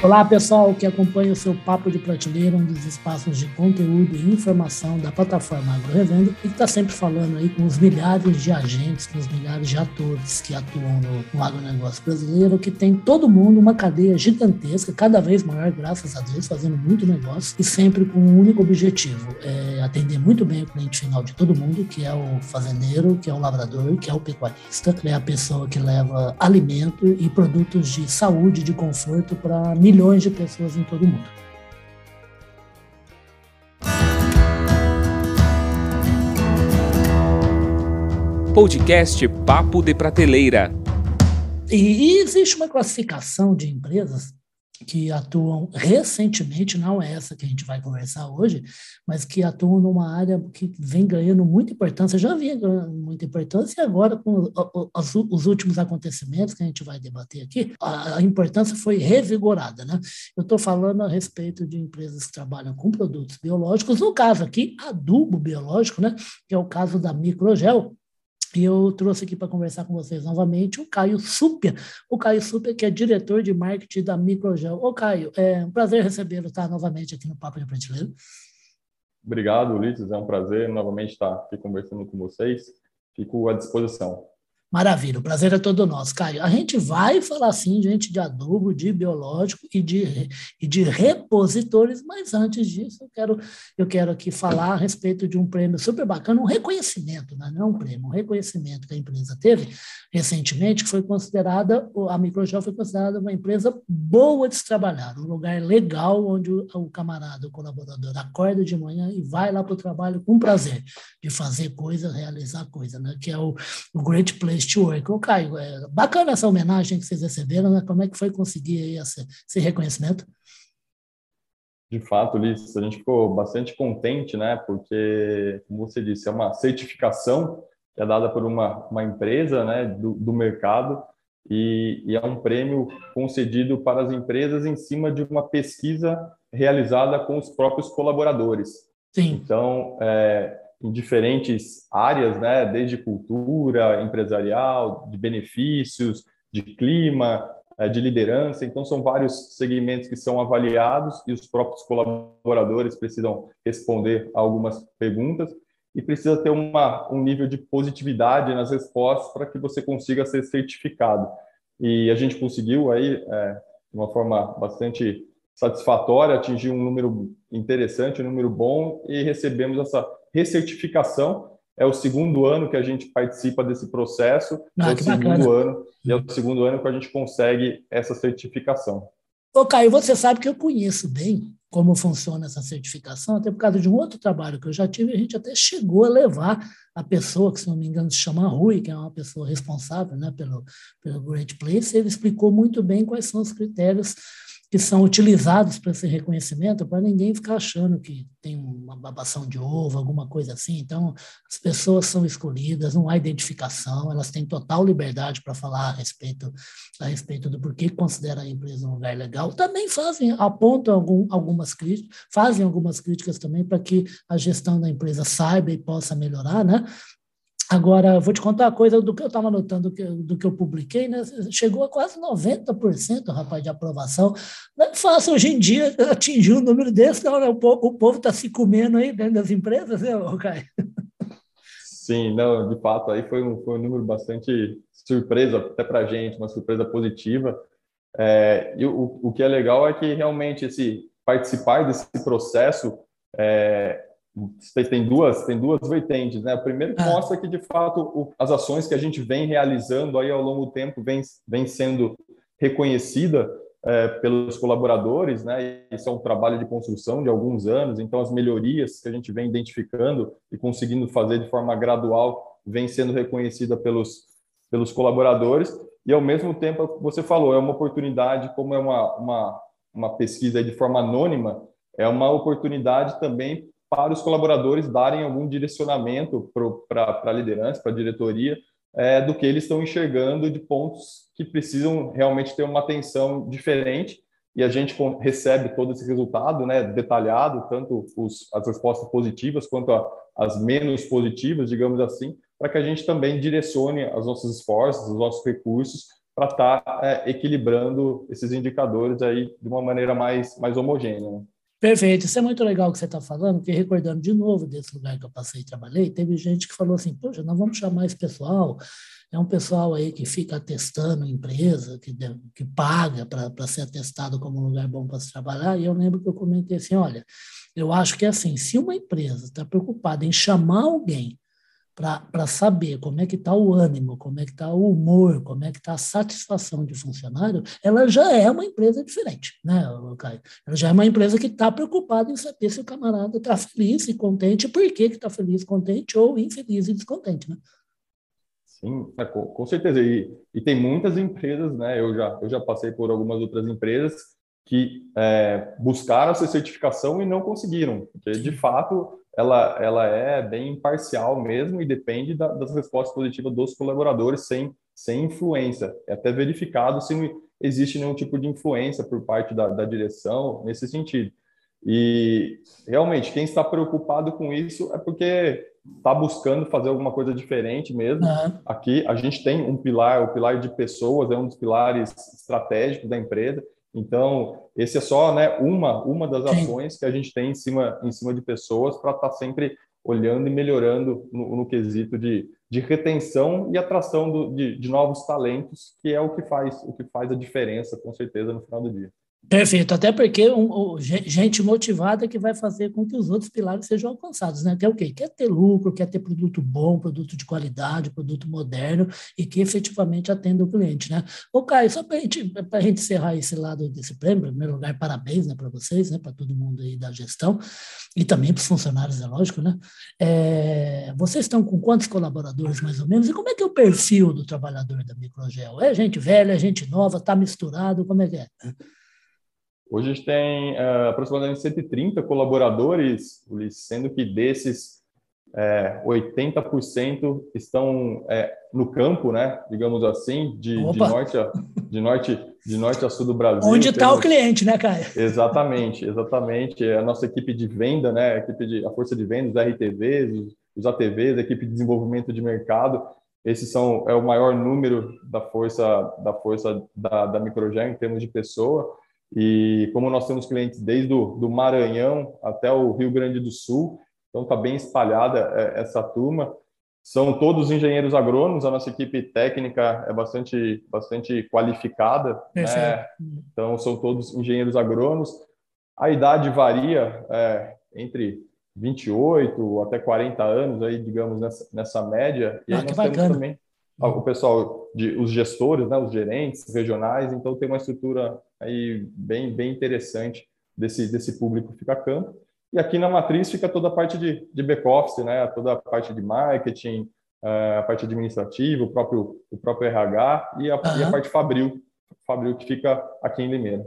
Olá, pessoal que acompanha o seu Papo de Prateleira, um dos espaços de conteúdo e informação da plataforma Agro Revenda e que está sempre falando aí com os milhares de agentes, com os milhares de atores que atuam no, no agronegócio brasileiro, que tem todo mundo uma cadeia gigantesca, cada vez maior, graças a Deus, fazendo muito negócio e sempre com um único objetivo, é atender muito bem o cliente final de todo mundo, que é o fazendeiro, que é o lavrador, que é o pecuarista, é a pessoa que leva alimento e produtos de saúde, de conforto para milhões de pessoas em todo o mundo. Podcast Papo de Prateleira. E, e existe uma classificação de empresas que atuam recentemente, não é essa que a gente vai conversar hoje, mas que atuam numa área que vem ganhando muita importância, já vinha ganhando muita importância, e agora, com os, os últimos acontecimentos que a gente vai debater aqui, a, a importância foi revigorada. Né? Eu estou falando a respeito de empresas que trabalham com produtos biológicos, no caso aqui, adubo biológico, né? que é o caso da Microgel, e eu trouxe aqui para conversar com vocês novamente o Caio Súpia. O Caio Súpia, que é diretor de marketing da Microgel. Ô, Caio, é um prazer recebê-lo tá, novamente aqui no Papo de Prateleira. Obrigado, Ulisses. É um prazer novamente estar aqui conversando com vocês. Fico à disposição. Maravilha, o prazer é todo nosso, Caio. A gente vai falar sim, gente, de adubo, de biológico e de, e de repositores, mas antes disso, eu quero, eu quero aqui falar a respeito de um prêmio super bacana, um reconhecimento, né? não é um prêmio, um reconhecimento que a empresa teve recentemente, que foi considerada, a Microgel foi considerada uma empresa boa de se trabalhar, um lugar legal onde o, o camarada, o colaborador, acorda de manhã e vai lá para o trabalho com prazer de fazer coisa, realizar coisa, né? que é o, o Great Place Stewart. Ô, Caio, é bacana essa homenagem que vocês receberam, né? Como é que foi conseguir esse, esse reconhecimento? De fato, Ulisses, a gente ficou bastante contente, né? Porque, como você disse, é uma certificação que é dada por uma, uma empresa né, do, do mercado e, e, é um prêmio concedido para as empresas em cima de uma pesquisa realizada com os próprios colaboradores. Sim. Então, é, em diferentes áreas, né, desde cultura, empresarial, de benefícios, de clima, é, de liderança. Então, são vários segmentos que são avaliados e os próprios colaboradores precisam responder algumas perguntas e precisa ter uma, um nível de positividade nas respostas para que você consiga ser certificado. E a gente conseguiu aí, é, de uma forma bastante satisfatória, atingir um número interessante, um número bom e recebemos essa recertificação. É o segundo ano que a gente participa desse processo. Ah, é o segundo bacana. ano e é o segundo ano que a gente consegue essa certificação. Ô, Caio, você sabe que eu conheço bem como funciona essa certificação, até por causa de um outro trabalho que eu já tive, a gente até chegou a levar a pessoa, que se não me engano se chama Rui, que é uma pessoa responsável né, pelo, pelo Great Place, ele explicou muito bem quais são os critérios que são utilizados para esse reconhecimento, para ninguém ficar achando que tem uma babação de ovo, alguma coisa assim. Então, as pessoas são escolhidas, não há identificação, elas têm total liberdade para falar a respeito, a respeito do porquê considera a empresa um lugar legal. Também fazem, apontam algum, algumas críticas, fazem algumas críticas também para que a gestão da empresa saiba e possa melhorar, né? Agora, vou te contar uma coisa do que eu estava notando, do que, do que eu publiquei, né? Chegou a quase 90%, rapaz, de aprovação. Não é fácil hoje em dia atingir um número desse, não, né? O povo está se comendo aí dentro das empresas, né, Caio? Sim, não, de fato, aí foi um, foi um número bastante surpresa até para a gente, uma surpresa positiva. É, e o, o que é legal é que realmente esse participar desse processo é, tem duas, tem duas vertentes, né? O primeiro ah. mostra que, de fato, o, as ações que a gente vem realizando aí ao longo do tempo vem, vem sendo reconhecida é, pelos colaboradores, né? Isso é um trabalho de construção de alguns anos, então as melhorias que a gente vem identificando e conseguindo fazer de forma gradual vem sendo reconhecida pelos, pelos colaboradores e, ao mesmo tempo, você falou, é uma oportunidade, como é uma, uma, uma pesquisa de forma anônima, é uma oportunidade também para os colaboradores darem algum direcionamento para a liderança, para a diretoria, é, do que eles estão enxergando de pontos que precisam realmente ter uma atenção diferente. E a gente recebe todo esse resultado né, detalhado, tanto os, as respostas positivas quanto a, as menos positivas, digamos assim, para que a gente também direcione os nossos esforços, os nossos recursos para estar tá, é, equilibrando esses indicadores aí de uma maneira mais, mais homogênea. Perfeito, isso é muito legal que você está falando, porque recordando de novo desse lugar que eu passei e trabalhei, teve gente que falou assim, poxa, nós vamos chamar esse pessoal, é um pessoal aí que fica atestando empresa, que, que paga para ser atestado como um lugar bom para se trabalhar, e eu lembro que eu comentei assim, olha, eu acho que é assim, se uma empresa está preocupada em chamar alguém para saber como é que está o ânimo, como é que está o humor, como é que está a satisfação de funcionário, ela já é uma empresa diferente, né, Caio? Ela já é uma empresa que está preocupada em saber se o camarada está feliz e contente, por que está feliz, contente ou infeliz e descontente, né? Sim, é, com, com certeza. E, e, tem muitas empresas, né? Eu já, eu já passei por algumas outras empresas que é, buscaram essa certificação e não conseguiram, porque de fato ela, ela é bem imparcial mesmo e depende da, das respostas positivas dos colaboradores sem, sem influência. É até verificado se não existe nenhum tipo de influência por parte da, da direção nesse sentido. E realmente, quem está preocupado com isso é porque está buscando fazer alguma coisa diferente mesmo. Uhum. Aqui a gente tem um pilar, o pilar de pessoas, é um dos pilares estratégicos da empresa. Então, esse é só né, uma, uma das ações que a gente tem em cima, em cima de pessoas para estar tá sempre olhando e melhorando no, no quesito de, de retenção e atração do, de, de novos talentos, que é o que faz o que faz a diferença, com certeza, no final do dia. Perfeito, até porque um, um, gente motivada que vai fazer com que os outros pilares sejam alcançados, né? Que é o quê? Quer ter lucro, quer ter produto bom, produto de qualidade, produto moderno e que efetivamente atenda o cliente, né? Ô, Caio, só para gente, a gente encerrar esse lado desse prêmio, em primeiro lugar, parabéns né, para vocês, né? Para todo mundo aí da gestão e também para os funcionários, é lógico, né? É, vocês estão com quantos colaboradores mais ou menos? E como é que é o perfil do trabalhador da Microgel? É gente velha, é gente nova, está misturado, como é que é? Hoje a gente tem uh, aproximadamente 130 colaboradores, sendo que desses é, 80% estão é, no campo, né? Digamos assim, de, de, norte a, de, norte, de norte a sul do Brasil. Onde está o cliente, né, Caio? Exatamente, exatamente. A nossa equipe de venda, né? A, equipe de, a força de vendas, os RTVs, os, ATVs, a equipe de desenvolvimento de mercado. Esses são é o maior número da força da força da, da Microgel em termos de pessoa. E como nós temos clientes desde o do Maranhão até o Rio Grande do Sul, então está bem espalhada é, essa turma. São todos engenheiros agrônomos, a nossa equipe técnica é bastante, bastante qualificada. Né? Então, são todos engenheiros agrônomos. A idade varia é, entre 28 até 40 anos, aí, digamos, nessa, nessa média. E ah, nós temos também o pessoal, de, os gestores, né, os gerentes regionais, então tem uma estrutura aí bem, bem interessante desse, desse público fica campo. E aqui na matriz fica toda a parte de, de back-office, né, toda a parte de marketing, eh, a parte administrativa, o próprio, o próprio RH e a, uhum. e a parte fabril, fabril que fica aqui em Limeira.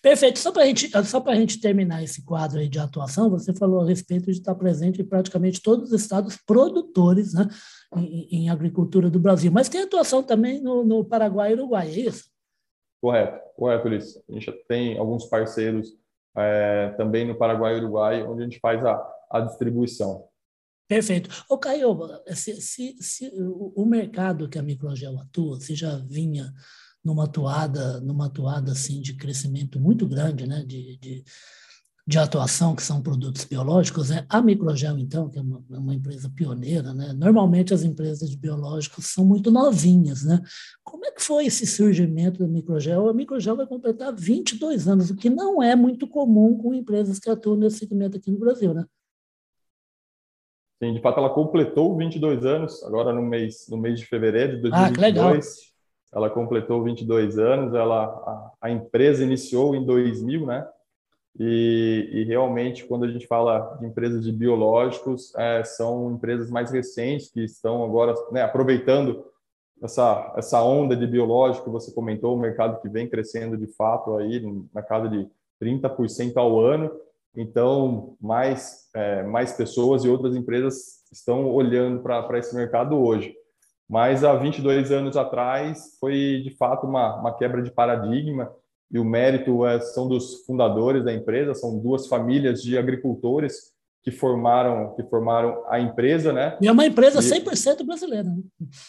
Perfeito. Só para gente, só a gente terminar esse quadro aí de atuação, você falou a respeito de estar presente em praticamente todos os estados produtores né, em, em agricultura do Brasil. Mas tem atuação também no, no Paraguai e Uruguai, é isso? Correto, correto, Ulisses. A gente tem alguns parceiros é, também no Paraguai e Uruguai, onde a gente faz a, a distribuição. Perfeito. Ô, Caio, se, se, se o mercado que a Microgel atua, se já vinha numa toada, numa toada assim de crescimento muito grande, né, de, de, de atuação, que são produtos biológicos, né? A Microgel, então, que é uma, é uma, empresa pioneira, né? Normalmente as empresas de biológicos são muito novinhas, né? Como é que foi esse surgimento da Microgel? A Microgel vai completar 22 anos, o que não é muito comum com empresas que atuam nesse segmento aqui no Brasil, né? Sim, de fato ela completou 22 anos agora no mês no mês de fevereiro de 2022. Ah, que legal ela completou 22 anos, ela, a, a empresa iniciou em 2000, né? E, e, realmente, quando a gente fala de empresas de biológicos, é, são empresas mais recentes que estão agora né, aproveitando essa, essa onda de biológico que você comentou, o mercado que vem crescendo de fato aí na casa de 30% ao ano. Então, mais, é, mais pessoas e outras empresas estão olhando para esse mercado hoje. Mas há 22 anos atrás foi de fato uma, uma quebra de paradigma e o mérito é, são dos fundadores da empresa, são duas famílias de agricultores que formaram que formaram a empresa, né? E é uma empresa 100% brasileira. Né?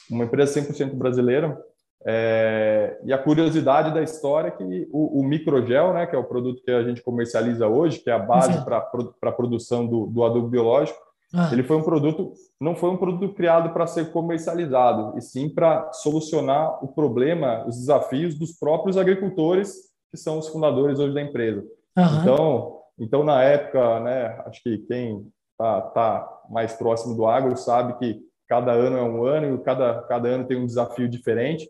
Uma empresa 100% brasileira. É, e a curiosidade da história é que o, o, microgel, né, que é o produto que a gente comercializa hoje, que é a base para a produção do, do adubo biológico, ah. ele foi um produto, não foi um produto criado para ser comercializado, e sim para solucionar o problema, os desafios dos próprios agricultores, que são os fundadores hoje da empresa. Uhum. Então, então, na época, né, acho que quem está tá mais próximo do agro sabe que cada ano é um ano e cada, cada ano tem um desafio diferente.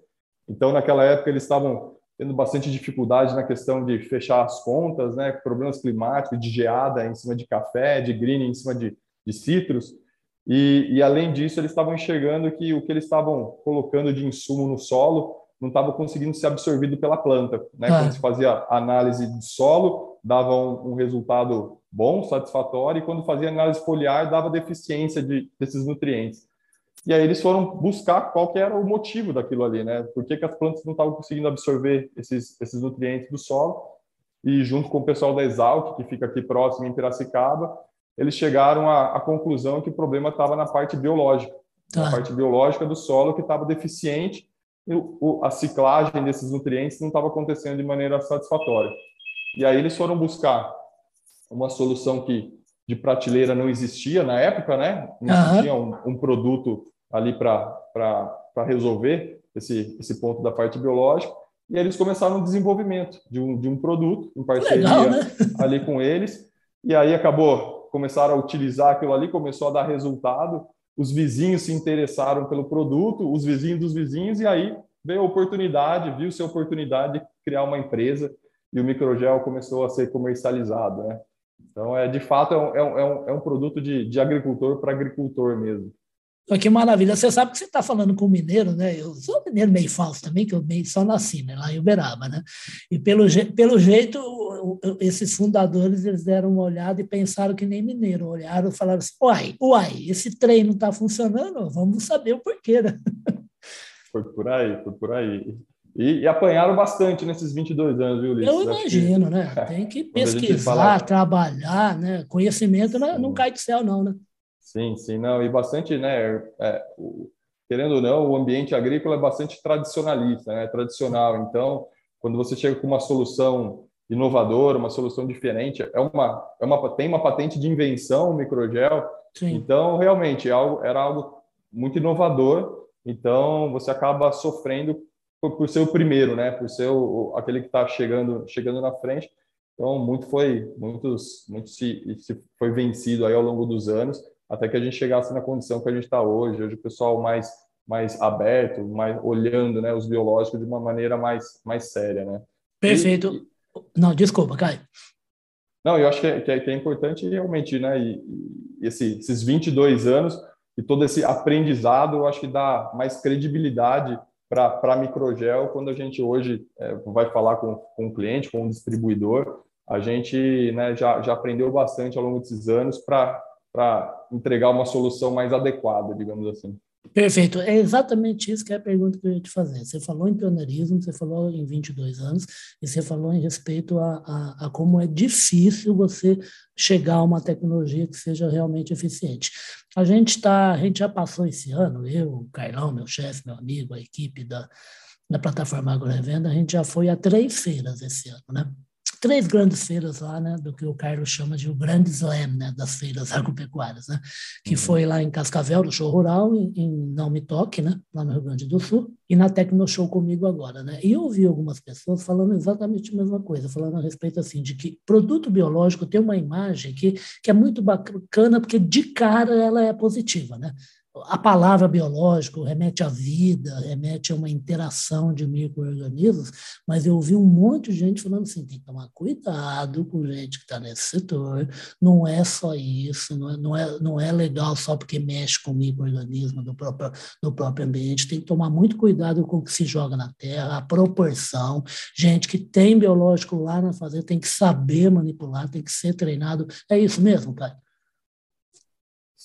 Então, naquela época, eles estavam tendo bastante dificuldade na questão de fechar as contas, né, problemas climáticos, de geada em cima de café, de green em cima de, de citros. E, e, além disso, eles estavam enxergando que o que eles estavam colocando de insumo no solo não estava conseguindo ser absorvido pela planta. Né? Ah. Quando se fazia análise de solo, dava um, um, resultado bom, satisfatório, e quando fazia análise foliar, dava deficiência de, desses nutrientes. E aí eles foram buscar qual que era o motivo daquilo ali, né? Por que, que as plantas não estavam conseguindo absorver esses, esses nutrientes do solo? E junto com o pessoal da Exalc, que fica aqui próximo em Piracicaba, eles chegaram à, à conclusão que o problema estava na parte biológica, tá. na parte biológica do solo que estava deficiente e o, a ciclagem desses nutrientes não estava acontecendo de maneira satisfatória. E aí eles foram buscar uma solução que de prateleira não existia na época, né? Não uhum. tinha um, um produto ali para resolver esse, esse ponto da parte biológica. E eles começaram o desenvolvimento de um, de um produto em parceria Legal, né? ali com eles. E aí acabou, começaram a utilizar aquilo ali, começou a dar resultado. Os vizinhos se interessaram pelo produto, os vizinhos dos vizinhos, e aí veio a oportunidade, viu-se a oportunidade de criar uma empresa e o microgel começou a ser comercializado, né? Então, é, de fato, é um, é um, é um produto de, de agricultor para agricultor mesmo. Que maravilha. Você sabe que você está falando com mineiro, né? Eu sou mineiro meio falso também, que eu meio só nasci, né? Lá em Uberaba, né? E pelo, pelo jeito, esses fundadores, eles deram uma olhada e pensaram que nem mineiro. Olharam e falaram assim, uai, uai, esse trem não está funcionando, vamos saber o porquê, né? Foi por aí, foi por aí. E, e, apanharam bastante nesses 22 anos, viu, Ulisses? Eu imagino, que... né? Tem que pesquisar, fala... trabalhar, né? Conhecimento não, não, cai do céu, não, né? Sim, sim, não. E bastante, né? É, o, querendo ou não, o ambiente agrícola é bastante tradicionalista, né? Tradicional. Então, quando você chega com uma solução inovadora, uma solução diferente, é uma, é uma, tem uma patente de invenção, o microgel. Sim. Então, realmente, é algo, era algo muito inovador. Então, você acaba sofrendo por, por ser o primeiro, né? Por ser o, aquele que está chegando, chegando na frente. Então, muito foi, muitos, muito se, se foi vencido aí ao longo dos anos, até que a gente chegasse na condição que a gente está hoje. Hoje o pessoal mais, mais aberto, mais olhando, né, os biológicos de uma maneira mais, mais séria, né? Perfeito. E, Não, desculpa, Caio. Não, eu acho que é, que é, que é importante realmente, né? E, e esse, esses 22 anos e todo esse aprendizado, eu acho que dá mais credibilidade para microgel, quando a gente hoje é, vai falar com, com um cliente, com um distribuidor, a gente né, já, já aprendeu bastante ao longo desses anos para entregar uma solução mais adequada, digamos assim. Perfeito. É exatamente isso que é a pergunta que eu ia te fazer. Você falou em pioneirismo, você falou em 22 anos, e você falou em respeito a, a, a, como é difícil você chegar a uma tecnologia que seja realmente eficiente. A gente está, a gente já passou esse ano, eu, o Carlão, meu chefe, meu amigo, a equipe da, da plataforma AgroRevenda, a gente já foi a três feiras esse ano, né? Três grandes feiras lá, né, do que o Carlos chama de o grande slam, né, das feiras agropecuárias, né, que uhum. foi lá em Cascavel, no show rural, em, em Não Me Toque, né, lá no Rio Grande do Sul, e na Tecno Show comigo agora, né, e eu ouvi algumas pessoas falando exatamente a mesma coisa, falando a respeito, assim, de que produto biológico tem uma imagem que, que é muito bacana, porque de cara ela é positiva, né, a palavra biológico remete à vida, remete a uma interação de micro-organismos, mas eu ouvi um monte de gente falando assim: tem que tomar cuidado com gente que está nesse setor, não é só isso, não é, não é, não é legal só porque mexe com micro-organismo do próprio, do próprio ambiente, tem que tomar muito cuidado com o que se joga na terra, a proporção. Gente que tem biológico lá na fazenda tem que saber manipular, tem que ser treinado. É isso mesmo, cara?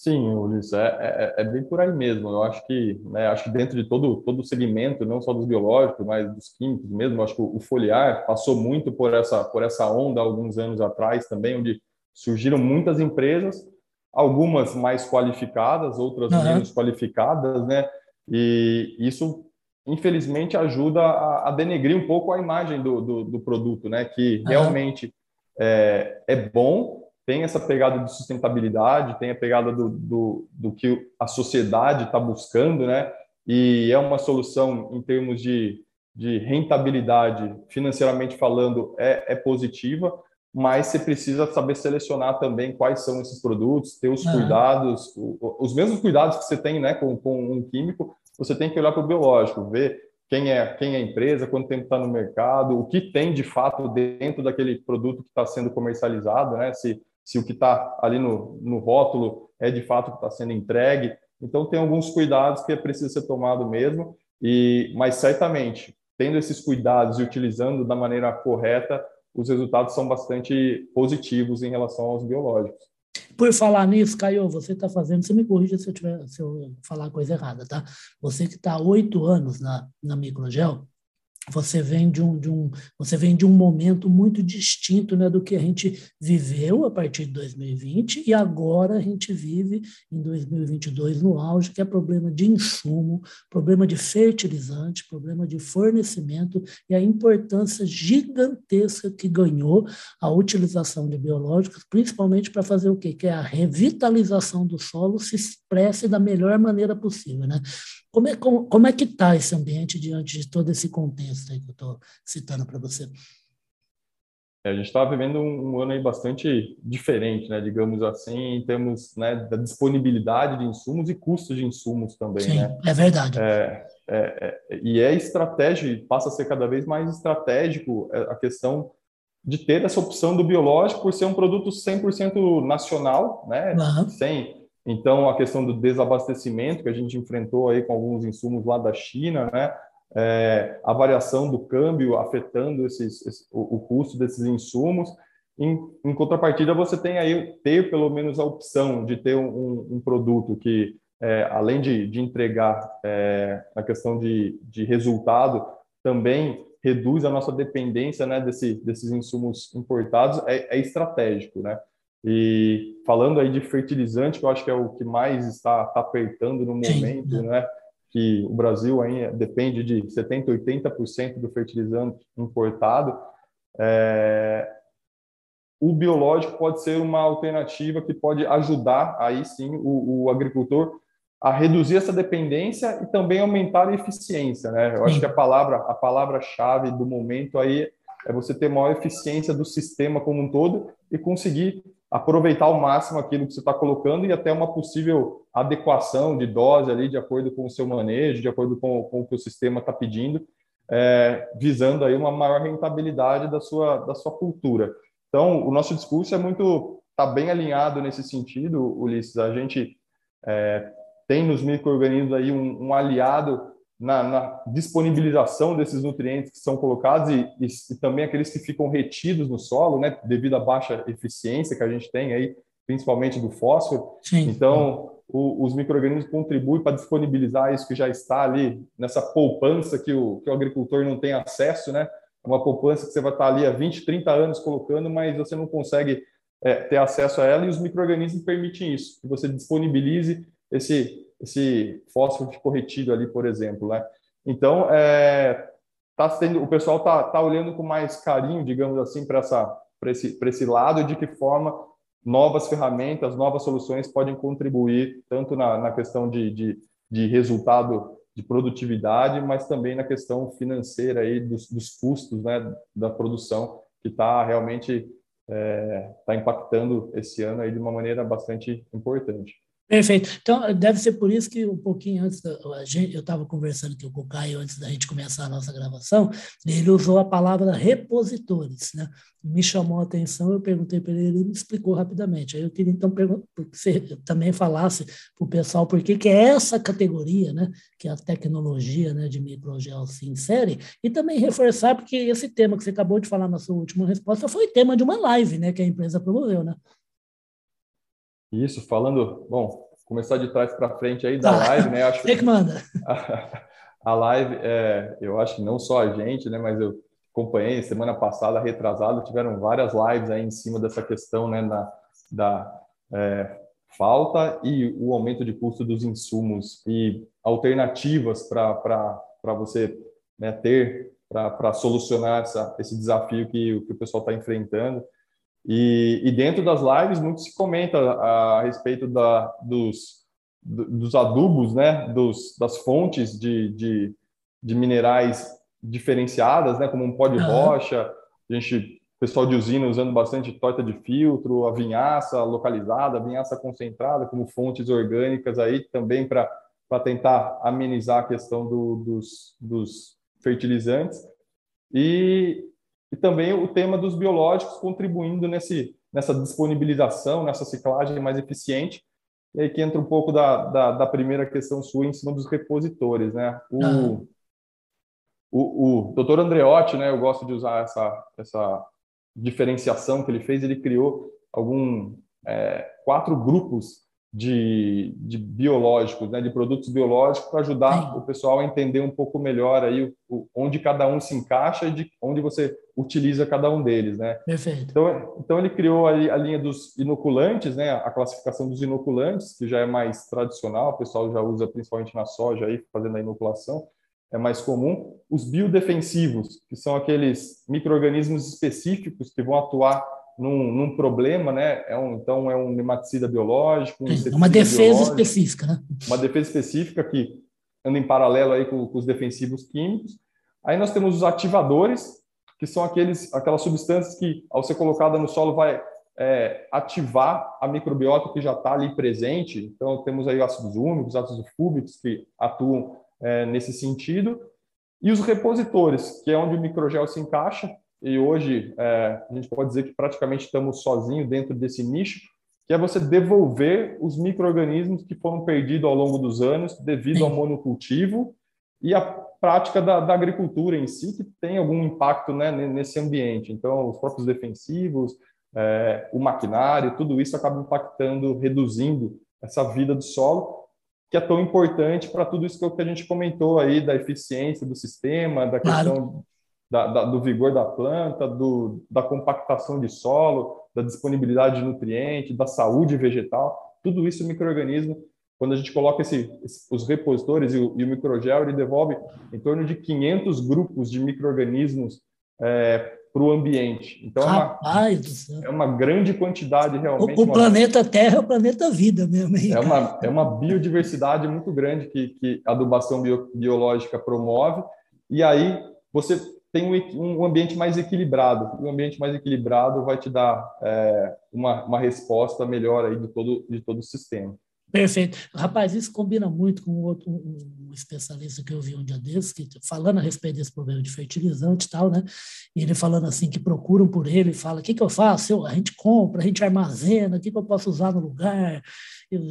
Sim, Ulisses, é, é, é, bem por aí mesmo. Eu acho que, né, acho que dentro de todo todo o segmento, não só dos biológicos, mas dos químicos mesmo, acho que o, o foliar passou muito por essa por essa onda alguns anos atrás também, onde surgiram muitas empresas, algumas mais qualificadas, outras uhum. menos qualificadas, né? E isso infelizmente ajuda a, a, denegrir um pouco a imagem do, do, do produto, né? Que realmente é, é, bom, tem essa pegada de sustentabilidade, tem a pegada do, do, do que a sociedade está buscando, né? E é uma solução em termos de, de rentabilidade, financeiramente falando, é, é positiva, mas você precisa saber selecionar também quais são esses produtos, ter os cuidados, os mesmos cuidados que você tem né, com, com um químico, você tem que olhar para o biológico, ver quem é, quem é a empresa, quanto tempo está no mercado, o que tem de fato dentro daquele produto que está sendo comercializado, né? se, se o que está ali no, no rótulo é de fato o que está sendo entregue. Então, tem alguns cuidados que é preciso ser tomado mesmo, e mas certamente, tendo esses cuidados e utilizando da maneira correta, os resultados são bastante positivos em relação aos biológicos. Por falar nisso, Caio, você está fazendo, você me corrija se eu, tiver, se eu falar coisa errada, tá? Você que está há oito anos na, na Microgel, você vem de um, de um, você vem de um momento muito distinto né, do que a gente viveu a partir de 2020 e agora a gente vive em 2022 no auge, que é problema de insumo, problema de fertilizante, problema de fornecimento e a importância gigantesca que ganhou a utilização de biológicos, principalmente para fazer o quê? Que é a revitalização do solo se expresse da melhor maneira possível. Né? Como é, como, como é que está esse ambiente diante de todo esse contexto aí que eu estou citando para você? É, a gente está vivendo um, um, ano aí bastante diferente, né, digamos assim, em termos né, da disponibilidade de insumos e custos de insumos também. Sim, né? é verdade. É, é, é, e é estratégia, passa a ser cada vez mais estratégico é, a questão de ter essa opção do biológico por ser um produto 100% nacional, né, uhum. sem então, a questão do desabastecimento que a gente enfrentou aí com alguns insumos lá da China, né? É, a variação do câmbio afetando esses, esse, o, o, custo desses insumos. Em, em, contrapartida, você tem aí ter pelo menos a opção de ter um, um produto que, é, além de, de entregar é, a questão de, de resultado, também reduz a nossa dependência né, desse, desses insumos importados, é, é estratégico, né? E falando aí de fertilizante, que eu acho que é o que mais está, está apertando no momento, Sim. né? Que o Brasil ainda depende de 70%, 80% do fertilizante importado. É... O biológico pode ser uma alternativa que pode ajudar aí sim o, o agricultor a reduzir essa dependência e também aumentar a eficiência, né? Eu acho que a palavra a palavra-chave do momento aí é você ter maior eficiência do sistema como um todo e conseguir aproveitar ao máximo aquilo que você está colocando e até uma possível adequação de dose ali de acordo com o seu manejo, de acordo com, com o que o sistema está pedindo, é, visando aí uma maior rentabilidade da sua, da sua cultura. Então, o nosso discurso é muito, está bem alinhado nesse sentido, Ulisses. A gente é, tem nos micro-organismos aí um, um aliado na, na, disponibilização desses nutrientes que são colocados e, e, e, também aqueles que ficam retidos no solo, né, devido à baixa eficiência que a gente tem aí, principalmente do fósforo. Sim. Então, o, os microrganismos contribuem para disponibilizar isso que já está ali nessa poupança que o, que o agricultor não tem acesso, né? É uma poupança que você vai estar ali há 20, 30 anos colocando, mas você não consegue é, ter acesso a ela e os microrganismos permitem isso, que você disponibilize esse esse fósforo ficou retido ali, por exemplo, né? Então, é, tá sendo, o pessoal tá, tá olhando com mais carinho, digamos assim, para essa para esse, esse lado de que forma novas ferramentas, novas soluções podem contribuir tanto na, na questão de, de, de resultado de produtividade, mas também na questão financeira aí dos, dos custos né, da produção, que está realmente é, tá impactando esse ano aí de uma maneira bastante importante. Perfeito. Então, deve ser por isso que um pouquinho antes, gente, eu estava conversando aqui com o Caio antes da gente começar a nossa gravação, ele usou a palavra repositores, né? Me chamou a atenção, eu perguntei para ele, ele me explicou rapidamente. Aí eu queria então que você também falasse para o pessoal por que, é essa categoria, né? Que a tecnologia né, de microgel se insere, e também reforçar, porque esse tema que você acabou de falar na sua última resposta foi tema de uma live, né? Que a empresa promoveu, né? Isso, falando, bom, começar de trás para frente aí da ah, live, né? Acho que manda. A, a live, é, eu acho que não só a gente, né? Mas eu acompanhei semana passada, retrasada, tiveram várias lives aí em cima dessa questão, né? Na, da é, falta e o aumento de custo dos insumos e alternativas para para você né, ter, para solucionar essa, esse desafio que, que o pessoal está enfrentando. E, e, dentro das lives, muito se comenta a, a respeito da, dos, dos adubos, né, dos, das fontes de, de, de minerais diferenciadas, né, como um pó de rocha, a gente, pessoal de usina usando bastante torta de filtro, a vinhaça localizada, a vinhaça concentrada, como fontes orgânicas aí também para tentar amenizar a questão do, dos, dos fertilizantes. E, e também o tema dos biológicos contribuindo nesse, nessa disponibilização, nessa ciclagem mais eficiente. E aí que entra um pouco da, da, da primeira questão sua em cima dos repositores, né? O, ah. o, o doutor Andreotti, né? Eu gosto de usar essa, essa diferenciação que ele fez. Ele criou algum é, quatro grupos de, de biológicos, né, de produtos biológicos, para ajudar Sim. o pessoal a entender um pouco melhor aí o, onde cada um se encaixa e de onde você utiliza cada um deles, né? Perfeito. Então, então ele criou ali a linha dos inoculantes, né, a classificação dos inoculantes, que já é mais tradicional, o pessoal já usa principalmente na soja aí fazendo a inoculação, é mais comum. Os biodefensivos, que são aqueles microrganismos específicos que vão atuar num, num problema, né? É um, então, é um nematicida biológico. Um é uma defesa específica, né? Uma defesa específica que anda em paralelo aí com, com, os defensivos químicos. Aí nós temos os ativadores, que são aqueles, aquelas substâncias que, ao ser colocada no solo, vai é, ativar a microbiota que já está ali presente. Então, temos aí ácidos úmicos, ácidos fúbicos que atuam é, nesse sentido. E os repositores, que é onde o microgel se encaixa, e hoje é, a gente pode dizer que praticamente estamos sozinhos dentro desse nicho, que é você devolver os micro-organismos que foram perdidos ao longo dos anos devido ao monocultivo e a prática da, da, agricultura em si, que tem algum impacto né, nesse ambiente. Então, os próprios defensivos, é, o maquinário, tudo isso acaba impactando, reduzindo essa vida do solo, que é tão importante para tudo isso que a gente comentou aí, da eficiência do sistema, da questão claro da, da, do vigor da planta, do, da compactação de solo, da disponibilidade de nutrientes, da saúde vegetal, tudo isso o microorganismo, quando a gente coloca esse, os repositores e o, e o microgel, ele devolve em torno de 500 grupos de microorganismos é, para o ambiente. Então, Rapaz é, uma, é uma grande quantidade realmente. O, o planeta Terra é o planeta vida mesmo. Hein, é, uma, é uma biodiversidade muito grande que, que a adubação bio, biológica promove. E aí você tem um, ambiente mais equilibrado. E um ambiente mais equilibrado vai te dar é, uma, uma resposta melhor aí de todo, de todo o sistema. Perfeito. Rapaz, isso combina muito com outro, um especialista que eu vi um dia desses, que, falando a respeito desse problema de fertilizante e tal, né? E ele falando assim que procuram por ele, fala: o que, que eu faço? Eu, a gente compra, a gente armazena, o que, que eu posso usar no lugar? Eu,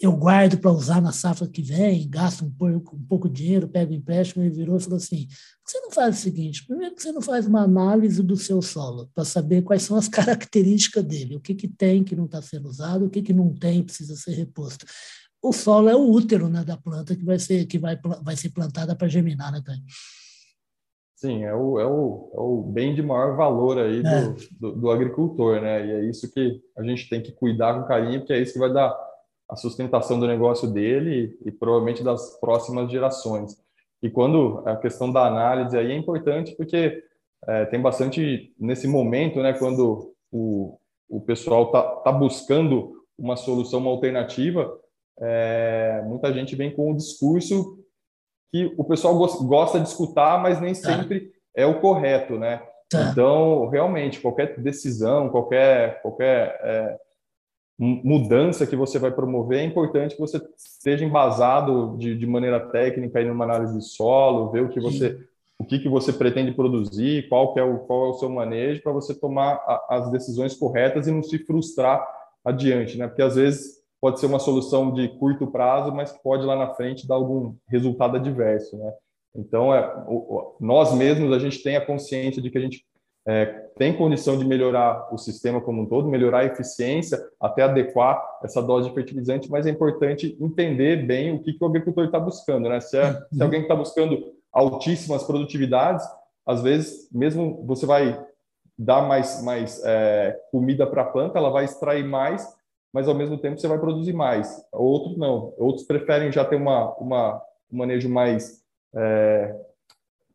eu guardo para usar na safra que vem, gasto um pouco, um pouco de dinheiro, pego empréstimo. Ele virou e falou assim: você não faz o seguinte: primeiro que você não faz uma análise do seu solo para saber quais são as características dele, o que, que tem que não está sendo usado, o que, que não tem precisa ser reposto. O solo é o útero né, da planta que vai ser que vai, vai ser plantada para germinar, né, Caio? Sim, é o, é, o, é o bem de maior valor aí do, é. do, do, agricultor, né? E é isso que a gente tem que cuidar com carinho, porque é isso que vai dar a sustentação do negócio dele e, e provavelmente das próximas gerações. E quando a questão da análise aí é importante porque é, tem bastante nesse momento, né, quando o, o pessoal está tá buscando uma solução, uma alternativa, é, muita gente vem com o discurso que o pessoal gosta de escutar, mas nem tá. sempre é o correto, né? Tá. Então, realmente, qualquer decisão, qualquer, qualquer é, mudança que você vai promover, é importante que você esteja embasado de, de maneira técnica aí numa análise de solo, ver o que você o que, que você pretende produzir, qual que é o qual é o seu manejo para você tomar a, as decisões corretas e não se frustrar adiante, né? Porque às vezes pode ser uma solução de curto prazo, mas pode lá na frente dar algum resultado adverso, né? Então, é, nós mesmos a gente tem a consciência de que a gente é, tem condição de melhorar o sistema como um todo, melhorar a eficiência, até adequar essa dose de fertilizante, mas é importante entender bem o que, que o agricultor está buscando. Né? Se, é, se uhum. alguém está buscando altíssimas produtividades, às vezes, mesmo você vai dar mais, mais é, comida para a planta, ela vai extrair mais, mas ao mesmo tempo você vai produzir mais. Outros não. Outros preferem já ter uma, uma um manejo mais é,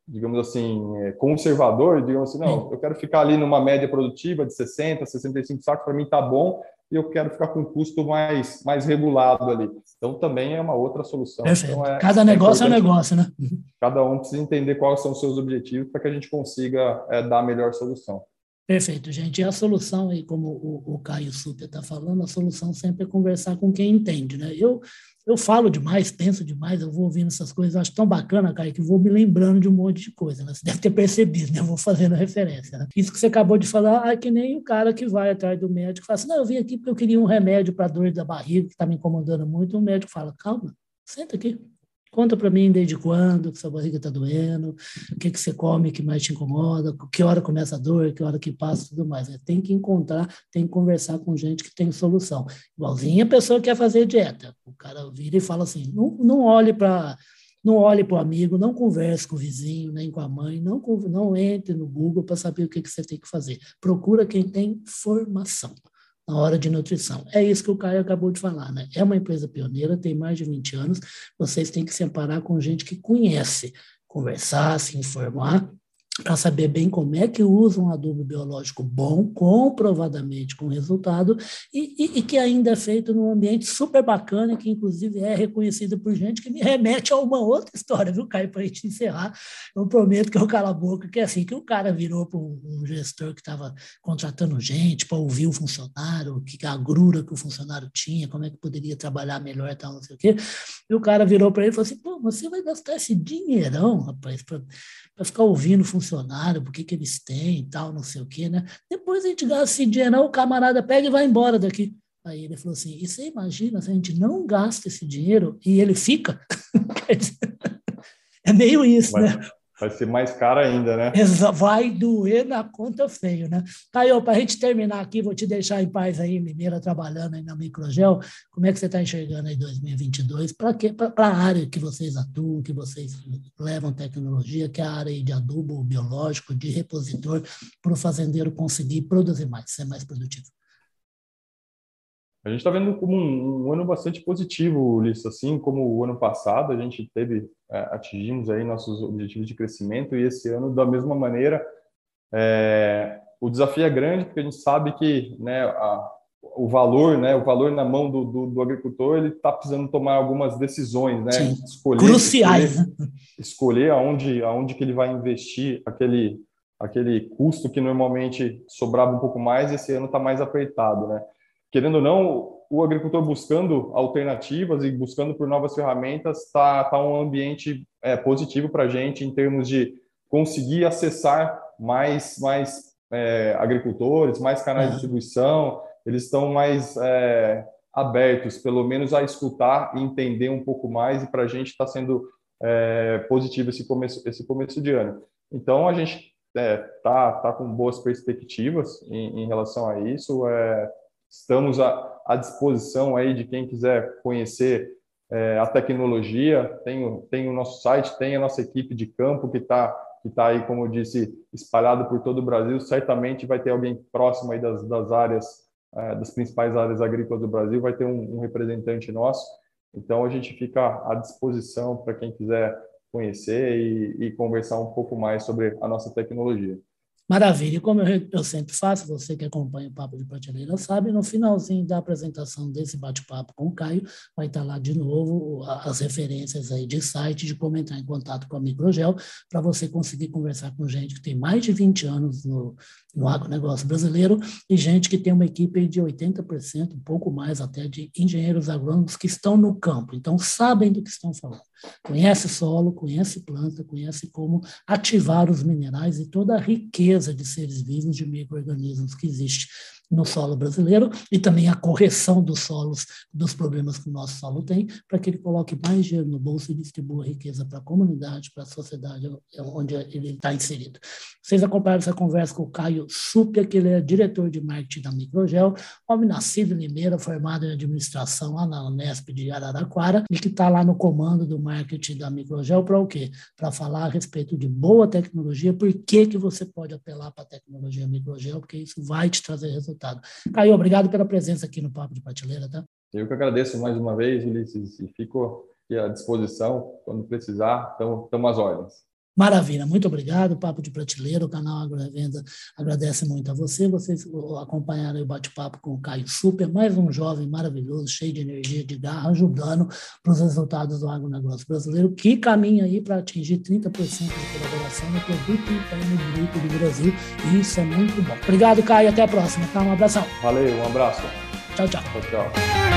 digamos assim, é, conservador, digamos assim, não, eu quero ficar ali numa média produtiva de 60, 65 sacos, para mim tá bom, e eu quero ficar com um custo mais, mais regulado ali. Então, também é uma outra solução. Então, é, cada negócio é, é um negócio, né? Cada um precisa entender quais são os seus objetivos para que a gente consiga é, dar a melhor solução. Perfeito, gente. E a solução, aí, como o, o Caio Super está falando, a solução sempre é conversar com quem entende, né? Eu, eu falo demais, penso demais, eu vou ouvindo essas coisas, acho tão bacana, cara, que vou me lembrando de um monte de coisa, né? Você deve ter percebido, né? Eu vou fazendo referência. Né? Isso que você acabou de falar, é que nem o cara que vai atrás do médico e fala assim, não, eu vim aqui porque eu queria um remédio para dor da barriga, que está me incomodando muito, o médico fala, calma, senta aqui, Conta para mim desde quando que sua barriga está doendo, o que, que você come que mais te incomoda, que hora começa a dor, que hora que passa tudo mais. Tem que encontrar, tem que conversar com gente que tem solução. Igualzinho a pessoa que quer fazer dieta. O cara vira e fala assim: não, não olhe para não olhe para o amigo, não converse com o vizinho, nem com a mãe, não, não entre no Google para saber o que, que você tem que fazer. Procura quem tem formação na hora de nutrição. É isso que o Caio acabou de falar, né? É uma empresa pioneira, tem mais de 20 anos, vocês têm que se amparar com gente que conhece, conversar, se informar para saber bem como é que usa um adubo biológico bom, comprovadamente com resultado, e, e, e, que ainda é feito num ambiente super bacana, que inclusive é reconhecido por gente que me remete a uma outra história, viu, Caio, para a gente encerrar. Eu prometo que eu calo a boca, que é assim, que o cara virou para um, gestor que estava contratando gente para ouvir o funcionário, que a grura que o funcionário tinha, como é que poderia trabalhar melhor e tal, não sei o quê. E o cara virou para ele e falou assim, pô, você vai gastar esse dinheirão, rapaz, para ficar ouvindo o funcionário funcionário, por que, que eles têm e tal, não sei o quê, né? Depois a gente gasta esse dinheiro, o camarada pega e vai embora daqui. Aí ele falou assim: e você imagina se a gente não gasta esse dinheiro e ele fica? é meio isso, Mas, né? Vai ser mais caro ainda, né? Vai doer na conta feio, né? Caio, para a gente terminar aqui, vou te deixar em paz aí, Limeira, trabalhando aí na Microgel. Como é que você está enxergando aí 2022? Para a área que vocês atuam, que vocês levam tecnologia, que é a área de adubo biológico, de repositor, para o fazendeiro conseguir produzir mais, ser mais produtivo? A gente está vendo como um, um, ano bastante positivo, Ulisses, assim como o ano passado, a gente teve, é, atingimos aí nossos objetivos de crescimento e esse ano da mesma maneira. É, o desafio é grande porque a gente sabe que né, a, o valor, né, o valor na mão do, do, do agricultor, ele está precisando tomar algumas decisões, né, Sim, escolher, cruciais, escolher, escolher aonde, aonde que ele vai investir aquele aquele custo que normalmente sobrava um pouco mais, esse ano está mais apertado, né? Querendo ou não, o agricultor buscando alternativas e buscando por novas ferramentas está tá um ambiente é, positivo para a gente em termos de conseguir acessar mais, mais é, agricultores, mais canais de distribuição, eles estão mais é, abertos, pelo menos a escutar e entender um pouco mais, e para a gente está sendo é, positivo esse começo, esse começo de ano. Então, a gente está é, tá com boas perspectivas em, em relação a isso. É, Estamos à, à disposição aí de quem quiser conhecer é, a tecnologia. Tem, tem o nosso site, tem a nossa equipe de campo que está que tá aí, como eu disse, espalhado por todo o Brasil. Certamente vai ter alguém próximo aí das, das áreas, é, das principais áreas agrícolas do Brasil, vai ter um, um representante nosso. Então, a gente fica à disposição para quem quiser conhecer e, e, conversar um pouco mais sobre a nossa tecnologia. Maravilha. E como eu, eu, sempre faço, você que acompanha o Papo de Prateleira sabe, no finalzinho da apresentação desse bate-papo com o Caio, vai estar lá de novo as referências aí de site, de como entrar em contato com a Microgel, para você conseguir conversar com gente que tem mais de 20 anos no, no agronegócio brasileiro e gente que tem uma equipe de 80%, um pouco mais até, de engenheiros agrônomos que estão no campo, então sabem do que estão falando. Conhece solo, conhece planta, conhece como ativar os minerais e toda a riqueza de seres vivos, de micro-organismos que existe no solo brasileiro e também a correção dos solos, dos problemas que o nosso solo tem, para que ele coloque mais dinheiro no bolso e distribua riqueza para a comunidade, para a sociedade onde ele está inserido. Vocês acompanharam essa conversa com o Caio Supia, que ele é diretor de marketing da Microgel, homem nascido em Limeira, formado em administração lá na Unesp de Araraquara, e que está lá no comando do marketing da Microgel para o quê? Para falar a respeito de boa tecnologia, por que, que você pode apelar para a tecnologia Microgel, porque isso vai te trazer resultados resultado. Caio, obrigado pela presença aqui no Papo de Prateleira, tá? Eu que agradeço mais uma vez, Ulisses, e fico, aqui à disposição, quando precisar, estamos às ordens. Maravilha, muito obrigado. Papo de Prateleira, o canal Agrovenda agradece muito a você. Vocês acompanharam o bate-papo com o Caio Super, mais um jovem maravilhoso, cheio de energia, de garra, ajudando para os resultados do agronegócio brasileiro, que caminha aí para atingir 30% de colaboração no produto interno bruto do Brasil. E isso é muito bom. Obrigado, Caio. Até a próxima. Tá? Um abração. Valeu, um abraço. Tchau, tchau. Tchau, tchau.